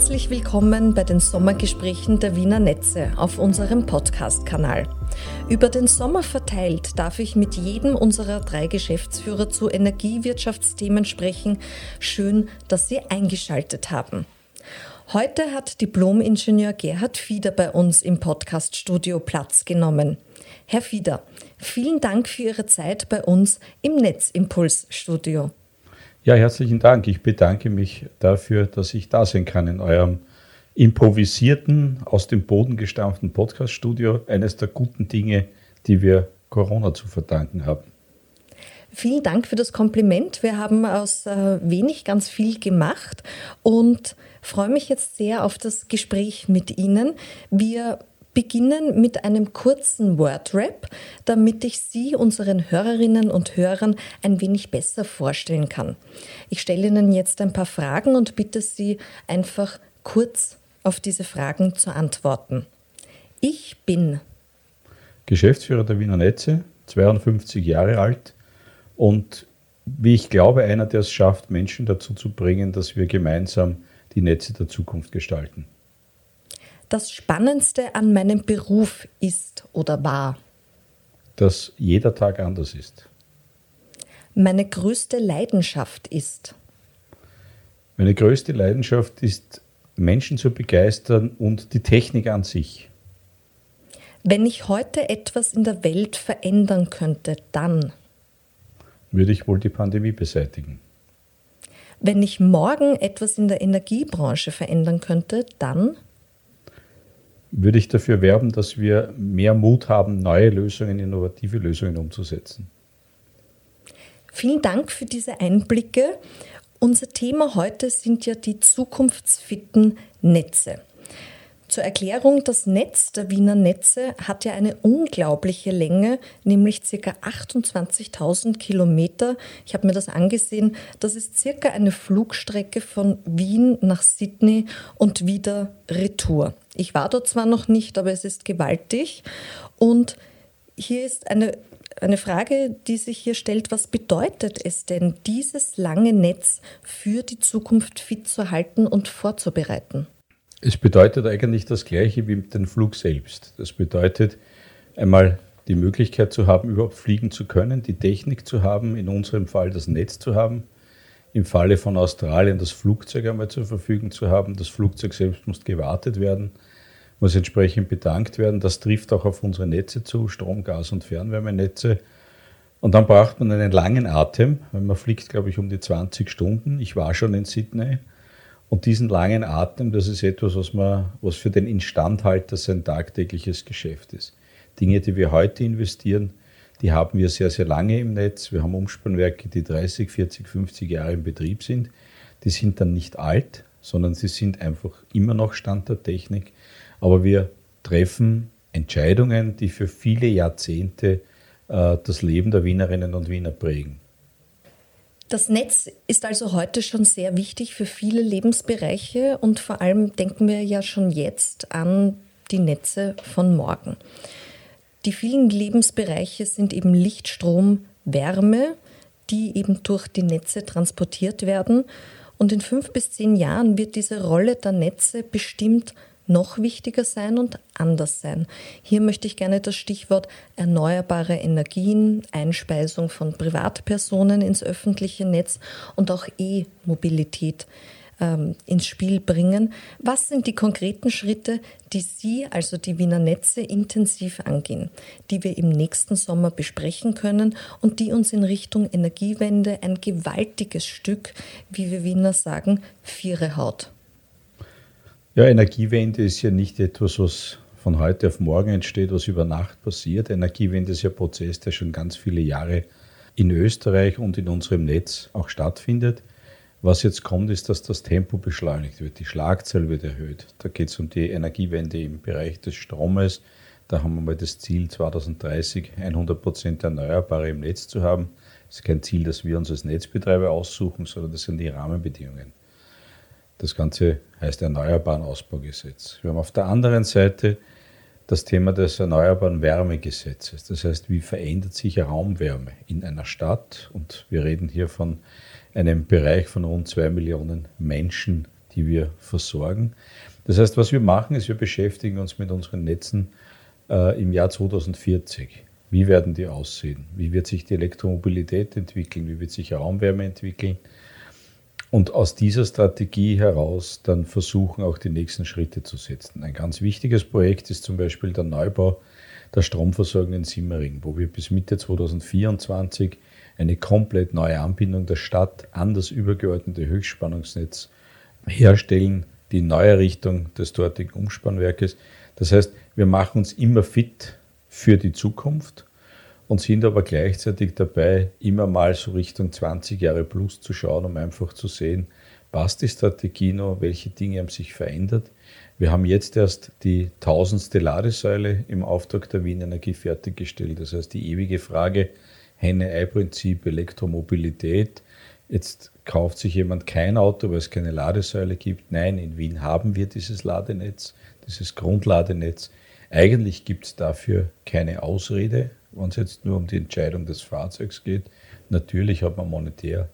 Herzlich willkommen bei den Sommergesprächen der Wiener Netze auf unserem Podcast-Kanal. Über den Sommer verteilt darf ich mit jedem unserer drei Geschäftsführer zu Energiewirtschaftsthemen sprechen. Schön, dass Sie eingeschaltet haben. Heute hat Diplom-Ingenieur Gerhard Fieder bei uns im Podcast-Studio Platz genommen. Herr Fieder, vielen Dank für Ihre Zeit bei uns im Netzimpuls-Studio. Ja, herzlichen Dank. Ich bedanke mich dafür, dass ich da sein kann in eurem improvisierten, aus dem Boden gestampften Podcast-Studio. Eines der guten Dinge, die wir Corona zu verdanken haben. Vielen Dank für das Kompliment. Wir haben aus äh, wenig ganz viel gemacht und freue mich jetzt sehr auf das Gespräch mit Ihnen. Wir beginnen mit einem kurzen Wordrap, damit ich Sie, unseren Hörerinnen und Hörern, ein wenig besser vorstellen kann. Ich stelle Ihnen jetzt ein paar Fragen und bitte Sie einfach kurz auf diese Fragen zu antworten. Ich bin Geschäftsführer der Wiener Netze, 52 Jahre alt und wie ich glaube, einer, der es schafft, Menschen dazu zu bringen, dass wir gemeinsam die Netze der Zukunft gestalten das Spannendste an meinem Beruf ist oder war? Dass jeder Tag anders ist. Meine größte Leidenschaft ist? Meine größte Leidenschaft ist, Menschen zu begeistern und die Technik an sich. Wenn ich heute etwas in der Welt verändern könnte, dann würde ich wohl die Pandemie beseitigen. Wenn ich morgen etwas in der Energiebranche verändern könnte, dann würde ich dafür werben, dass wir mehr Mut haben, neue Lösungen, innovative Lösungen umzusetzen. Vielen Dank für diese Einblicke. Unser Thema heute sind ja die zukunftsfitten Netze. Zur Erklärung, das Netz der Wiener Netze hat ja eine unglaubliche Länge, nämlich ca. 28.000 Kilometer. Ich habe mir das angesehen. Das ist circa eine Flugstrecke von Wien nach Sydney und wieder Retour. Ich war dort zwar noch nicht, aber es ist gewaltig. Und hier ist eine, eine Frage, die sich hier stellt, was bedeutet es denn, dieses lange Netz für die Zukunft fit zu halten und vorzubereiten? Es bedeutet eigentlich das Gleiche wie mit dem Flug selbst. Das bedeutet einmal die Möglichkeit zu haben, überhaupt fliegen zu können, die Technik zu haben, in unserem Fall das Netz zu haben, im Falle von Australien das Flugzeug einmal zur Verfügung zu haben. Das Flugzeug selbst muss gewartet werden, muss entsprechend bedankt werden. Das trifft auch auf unsere Netze zu, Strom, Gas und Fernwärmenetze. Und dann braucht man einen langen Atem, weil man fliegt, glaube ich, um die 20 Stunden. Ich war schon in Sydney und diesen langen Atem, das ist etwas, was, man, was für den Instandhalter sein tagtägliches Geschäft ist. Dinge, die wir heute investieren, die haben wir sehr, sehr lange im Netz. Wir haben Umspannwerke, die 30, 40, 50 Jahre im Betrieb sind. Die sind dann nicht alt, sondern sie sind einfach immer noch Stand der Technik. Aber wir treffen Entscheidungen, die für viele Jahrzehnte äh, das Leben der Wienerinnen und Wiener prägen. Das Netz ist also heute schon sehr wichtig für viele Lebensbereiche und vor allem denken wir ja schon jetzt an die Netze von morgen. Die vielen Lebensbereiche sind eben Licht, Strom, Wärme, die eben durch die Netze transportiert werden. Und in fünf bis zehn Jahren wird diese Rolle der Netze bestimmt noch wichtiger sein und anders sein. Hier möchte ich gerne das Stichwort erneuerbare Energien, Einspeisung von Privatpersonen ins öffentliche Netz und auch E-Mobilität ähm, ins Spiel bringen. Was sind die konkreten Schritte, die Sie, also die Wiener Netze, intensiv angehen, die wir im nächsten Sommer besprechen können und die uns in Richtung Energiewende ein gewaltiges Stück, wie wir Wiener sagen, Viere haut? Ja, Energiewende ist ja nicht etwas, was von heute auf morgen entsteht, was über Nacht passiert. Energiewende ist ja ein Prozess, der schon ganz viele Jahre in Österreich und in unserem Netz auch stattfindet. Was jetzt kommt, ist, dass das Tempo beschleunigt wird, die Schlagzahl wird erhöht. Da geht es um die Energiewende im Bereich des Stromes. Da haben wir mal das Ziel, 2030 100 Prozent Erneuerbare im Netz zu haben. Das ist kein Ziel, das wir uns als Netzbetreiber aussuchen, sondern das sind die Rahmenbedingungen. Das Ganze heißt Erneuerbaren Ausbaugesetz. Wir haben auf der anderen Seite das Thema des Erneuerbaren Wärmegesetzes. Das heißt, wie verändert sich Raumwärme in einer Stadt? Und wir reden hier von einem Bereich von rund zwei Millionen Menschen, die wir versorgen. Das heißt, was wir machen, ist, wir beschäftigen uns mit unseren Netzen äh, im Jahr 2040. Wie werden die aussehen? Wie wird sich die Elektromobilität entwickeln? Wie wird sich Raumwärme entwickeln? Und aus dieser Strategie heraus dann versuchen, auch die nächsten Schritte zu setzen. Ein ganz wichtiges Projekt ist zum Beispiel der Neubau der Stromversorgung in Simmering, wo wir bis Mitte 2024 eine komplett neue Anbindung der Stadt an das übergeordnete Höchstspannungsnetz herstellen, die neue Richtung des dortigen Umspannwerkes. Das heißt, wir machen uns immer fit für die Zukunft und sind aber gleichzeitig dabei, immer mal so Richtung 20 Jahre plus zu schauen, um einfach zu sehen, passt die Strategie noch, welche Dinge haben sich verändert. Wir haben jetzt erst die tausendste Ladesäule im Auftrag der Wien Energie fertiggestellt. Das heißt, die ewige Frage Henne-Ei-Prinzip, Elektromobilität. Jetzt kauft sich jemand kein Auto, weil es keine Ladesäule gibt. Nein, in Wien haben wir dieses Ladenetz, dieses Grundladenetz. Eigentlich gibt es dafür keine Ausrede wenn es jetzt nur um die Entscheidung des Fahrzeugs geht. Natürlich hat man monetär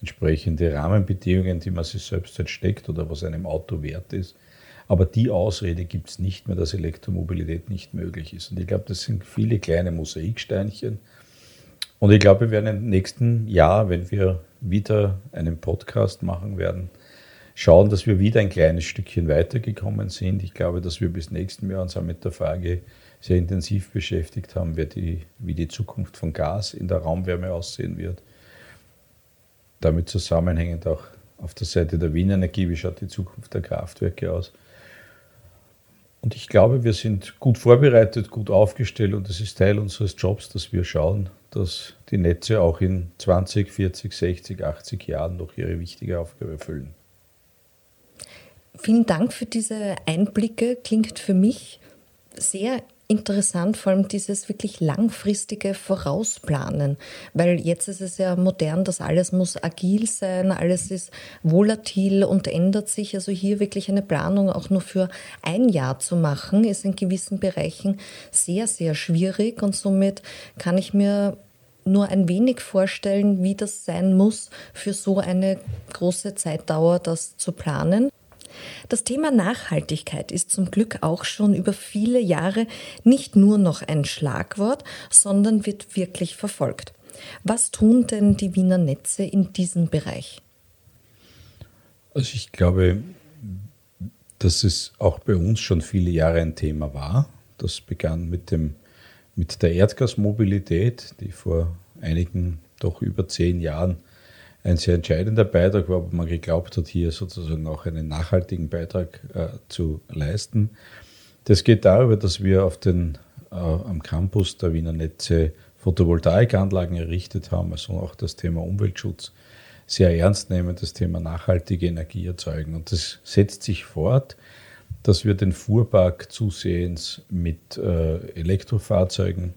entsprechende Rahmenbedingungen, die man sich selbst entsteckt oder was einem Auto wert ist. Aber die Ausrede gibt es nicht mehr, dass Elektromobilität nicht möglich ist. Und ich glaube, das sind viele kleine Mosaiksteinchen. Und ich glaube, wir werden im nächsten Jahr, wenn wir wieder einen Podcast machen werden, schauen, dass wir wieder ein kleines Stückchen weitergekommen sind. Ich glaube, dass wir bis nächsten Jahr uns auch mit der Frage sehr intensiv beschäftigt haben, wie die, wie die Zukunft von Gas in der Raumwärme aussehen wird. Damit zusammenhängend auch auf der Seite der Wiener Energie, wie schaut die Zukunft der Kraftwerke aus. Und ich glaube, wir sind gut vorbereitet, gut aufgestellt und es ist Teil unseres Jobs, dass wir schauen, dass die Netze auch in 20, 40, 60, 80 Jahren noch ihre wichtige Aufgabe erfüllen. Vielen Dank für diese Einblicke. Klingt für mich sehr interessant, vor allem dieses wirklich langfristige Vorausplanen, weil jetzt ist es ja modern, dass alles muss agil sein, alles ist volatil und ändert sich. Also hier wirklich eine Planung auch nur für ein Jahr zu machen, ist in gewissen Bereichen sehr, sehr schwierig und somit kann ich mir nur ein wenig vorstellen, wie das sein muss, für so eine große Zeitdauer das zu planen. Das Thema Nachhaltigkeit ist zum Glück auch schon über viele Jahre nicht nur noch ein Schlagwort, sondern wird wirklich verfolgt. Was tun denn die Wiener Netze in diesem Bereich? Also ich glaube, dass es auch bei uns schon viele Jahre ein Thema war. Das begann mit, dem, mit der Erdgasmobilität, die vor einigen, doch über zehn Jahren ein sehr entscheidender Beitrag war, wo man geglaubt hat, hier sozusagen auch einen nachhaltigen Beitrag äh, zu leisten. Das geht darüber, dass wir auf den, äh, am Campus der Wiener Netze Photovoltaikanlagen errichtet haben, also auch das Thema Umweltschutz sehr ernst nehmen, das Thema nachhaltige Energie erzeugen. Und das setzt sich fort, dass wir den Fuhrpark zusehends mit äh, Elektrofahrzeugen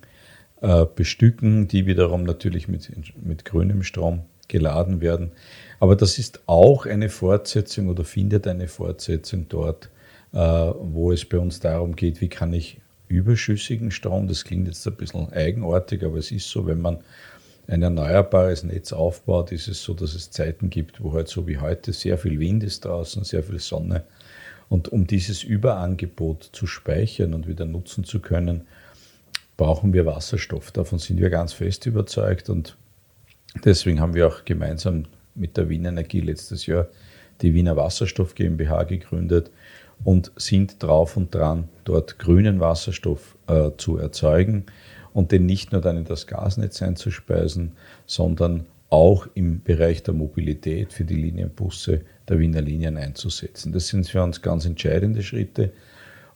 äh, bestücken, die wiederum natürlich mit, mit grünem Strom geladen werden. Aber das ist auch eine Fortsetzung oder findet eine Fortsetzung dort, äh, wo es bei uns darum geht, wie kann ich überschüssigen Strom, das klingt jetzt ein bisschen eigenartig, aber es ist so, wenn man ein erneuerbares Netz aufbaut, ist es so, dass es Zeiten gibt, wo halt so wie heute sehr viel Wind ist draußen, sehr viel Sonne. Und um dieses Überangebot zu speichern und wieder nutzen zu können, brauchen wir Wasserstoff. Davon sind wir ganz fest überzeugt und Deswegen haben wir auch gemeinsam mit der Wien Energie letztes Jahr die Wiener Wasserstoff GmbH gegründet und sind drauf und dran, dort grünen Wasserstoff äh, zu erzeugen und den nicht nur dann in das Gasnetz einzuspeisen, sondern auch im Bereich der Mobilität für die Linienbusse der Wiener Linien einzusetzen. Das sind für uns ganz entscheidende Schritte.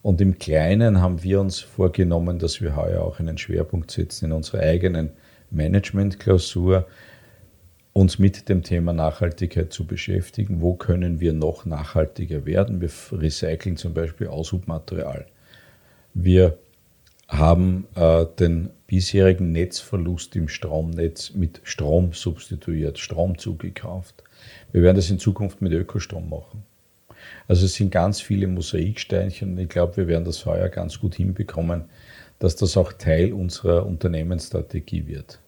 Und im Kleinen haben wir uns vorgenommen, dass wir heuer auch einen Schwerpunkt setzen in unserer eigenen Management-Klausur, uns mit dem Thema Nachhaltigkeit zu beschäftigen. Wo können wir noch nachhaltiger werden? Wir recyceln zum Beispiel Aushubmaterial. Wir haben äh, den bisherigen Netzverlust im Stromnetz mit Strom substituiert, Strom zugekauft. Wir werden das in Zukunft mit Ökostrom machen. Also es sind ganz viele Mosaiksteinchen und ich glaube, wir werden das heuer ganz gut hinbekommen, dass das auch Teil unserer Unternehmensstrategie wird.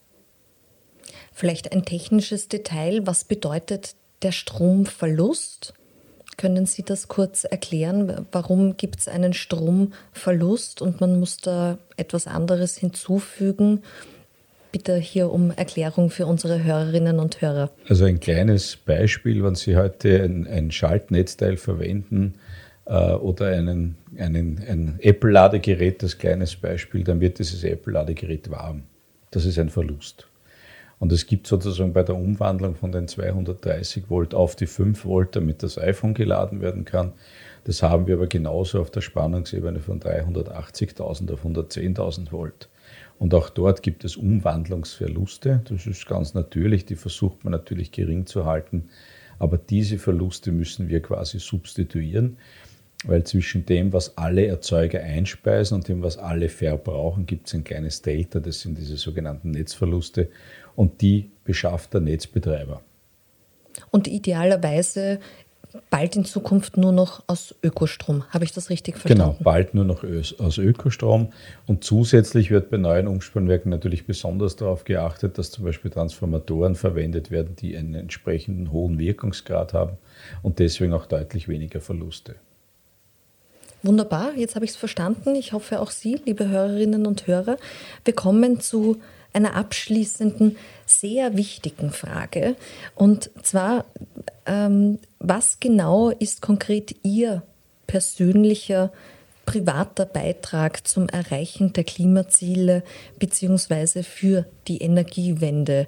Vielleicht ein technisches Detail. Was bedeutet der Stromverlust? Können Sie das kurz erklären? Warum gibt es einen Stromverlust und man muss da etwas anderes hinzufügen? Bitte hier um Erklärung für unsere Hörerinnen und Hörer. Also ein kleines Beispiel, wenn Sie heute ein, ein Schaltnetzteil verwenden äh, oder einen, einen, ein Apple-Ladegerät, das kleines Beispiel, dann wird dieses Apple-Ladegerät warm. Das ist ein Verlust. Und es gibt sozusagen bei der Umwandlung von den 230 Volt auf die 5 Volt, damit das iPhone geladen werden kann. Das haben wir aber genauso auf der Spannungsebene von 380.000 auf 110.000 Volt. Und auch dort gibt es Umwandlungsverluste. Das ist ganz natürlich, die versucht man natürlich gering zu halten. Aber diese Verluste müssen wir quasi substituieren, weil zwischen dem, was alle Erzeuger einspeisen und dem, was alle verbrauchen, gibt es ein kleines Delta. Das sind diese sogenannten Netzverluste und die beschafft der Netzbetreiber. Und idealerweise bald in Zukunft nur noch aus Ökostrom. Habe ich das richtig verstanden? Genau, bald nur noch aus Ökostrom. Und zusätzlich wird bei neuen Umspannwerken natürlich besonders darauf geachtet, dass zum Beispiel Transformatoren verwendet werden, die einen entsprechenden hohen Wirkungsgrad haben und deswegen auch deutlich weniger Verluste. Wunderbar, jetzt habe ich es verstanden. Ich hoffe auch Sie, liebe Hörerinnen und Hörer. Wir kommen zu einer abschließenden, sehr wichtigen Frage. Und zwar, ähm, was genau ist konkret Ihr persönlicher privater Beitrag zum Erreichen der Klimaziele bzw. für die Energiewende?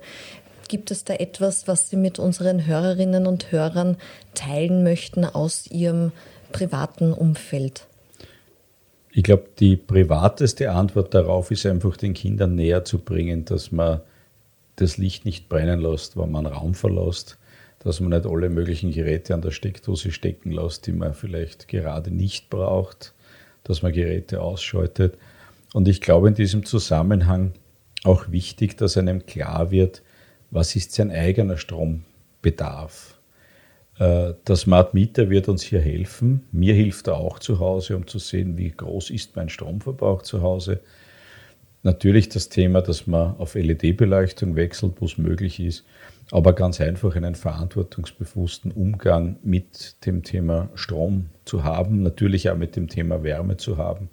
Gibt es da etwas, was Sie mit unseren Hörerinnen und Hörern teilen möchten aus Ihrem privaten Umfeld? Ich glaube, die privateste Antwort darauf ist einfach den Kindern näher zu bringen, dass man das Licht nicht brennen lässt, wenn man Raum verlässt, dass man nicht alle möglichen Geräte an der Steckdose stecken lässt, die man vielleicht gerade nicht braucht, dass man Geräte ausschaltet. Und ich glaube in diesem Zusammenhang auch wichtig, dass einem klar wird, was ist sein eigener Strombedarf. Äh, der Smart Meter wird uns hier helfen. Mir hilft er auch zu Hause, um zu sehen, wie groß ist mein Stromverbrauch zu Hause. Natürlich das Thema, dass man auf LED-Beleuchtung wechselt, wo es möglich ist, aber ganz einfach einen verantwortungsbewussten Umgang mit dem Thema Strom zu haben, natürlich auch mit dem Thema Wärme zu haben.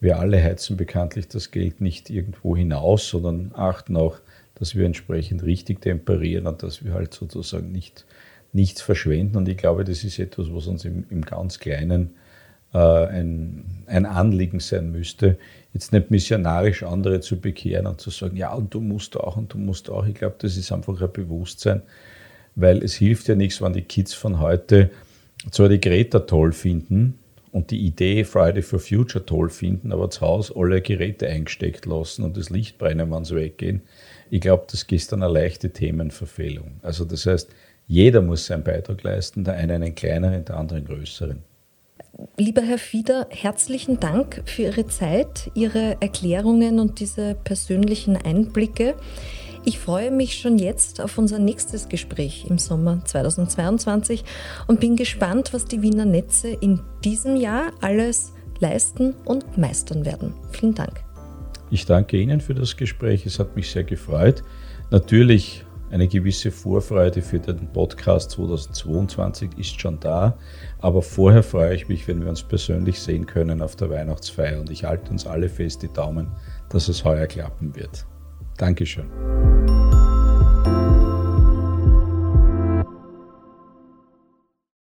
Wir alle heizen bekanntlich das Geld nicht irgendwo hinaus, sondern achten auch, dass wir entsprechend richtig temperieren und dass wir halt sozusagen nicht nichts verschwenden. Und ich glaube, das ist etwas, was uns im, im ganz Kleinen äh, ein, ein Anliegen sein müsste. Jetzt nicht missionarisch andere zu bekehren und zu sagen, ja, und du musst auch und du musst auch. Ich glaube, das ist einfach ein Bewusstsein, weil es hilft ja nichts, wenn die Kids von heute zwar die Greta toll finden und die Idee Friday for Future toll finden, aber zu Hause alle Geräte eingesteckt lassen und das Licht brennen, wenn sie weggehen. Ich glaube, das ist dann eine leichte Themenverfehlung. Also das heißt, jeder muss seinen Beitrag leisten, der eine einen kleineren, der andere einen größeren. Lieber Herr Fieder, herzlichen Dank für Ihre Zeit, Ihre Erklärungen und diese persönlichen Einblicke. Ich freue mich schon jetzt auf unser nächstes Gespräch im Sommer 2022 und bin gespannt, was die Wiener Netze in diesem Jahr alles leisten und meistern werden. Vielen Dank. Ich danke Ihnen für das Gespräch. Es hat mich sehr gefreut. Natürlich eine gewisse Vorfreude für den Podcast 2022 ist schon da, aber vorher freue ich mich, wenn wir uns persönlich sehen können auf der Weihnachtsfeier und ich halte uns alle fest die Daumen, dass es heuer klappen wird. Dankeschön.